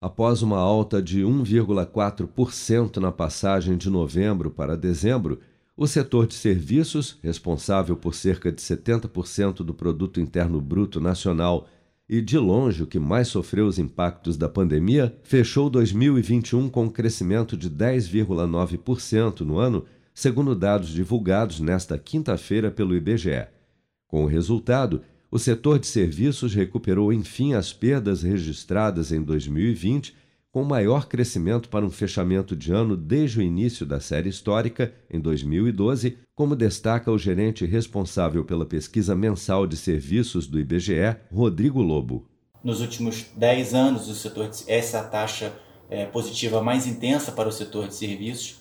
Após uma alta de 1,4% na passagem de novembro para dezembro, o setor de serviços, responsável por cerca de 70% do produto interno bruto nacional e de longe o que mais sofreu os impactos da pandemia, fechou 2021 com um crescimento de 10,9% no ano, segundo dados divulgados nesta quinta-feira pelo IBGE. Com o resultado, o setor de serviços recuperou enfim as perdas registradas em 2020, com maior crescimento para um fechamento de ano desde o início da série histórica, em 2012, como destaca o gerente responsável pela pesquisa mensal de serviços do IBGE, Rodrigo Lobo. Nos últimos 10 anos, o setor de, essa taxa é, positiva mais intensa para o setor de serviços,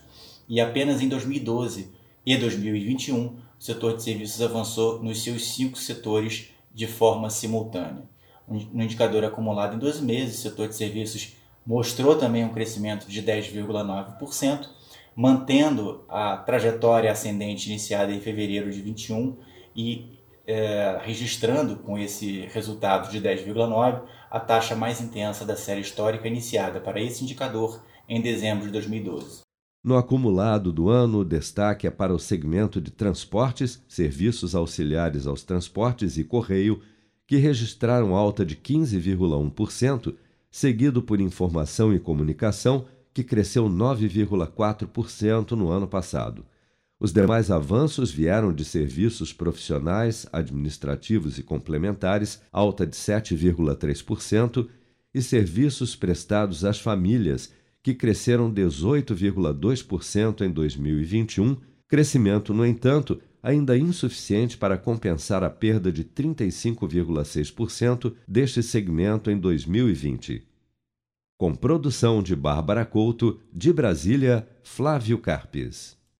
e apenas em 2012 e 2021, o setor de serviços avançou nos seus cinco setores de forma simultânea. No indicador acumulado em 12 meses, o setor de serviços mostrou também um crescimento de 10,9%, mantendo a trajetória ascendente iniciada em fevereiro de 21 e é, registrando com esse resultado de 10,9 a taxa mais intensa da série histórica iniciada para esse indicador em dezembro de 2012. No acumulado do ano, o destaque é para o segmento de transportes, serviços auxiliares aos transportes e correio, que registraram alta de 15,1%, seguido por informação e comunicação, que cresceu 9,4% no ano passado. Os demais avanços vieram de serviços profissionais, administrativos e complementares, alta de 7,3%, e serviços prestados às famílias, que cresceram 18,2% em 2021, crescimento, no entanto, ainda insuficiente para compensar a perda de 35,6% deste segmento em 2020. Com produção de Bárbara Couto, de Brasília, Flávio Carpes.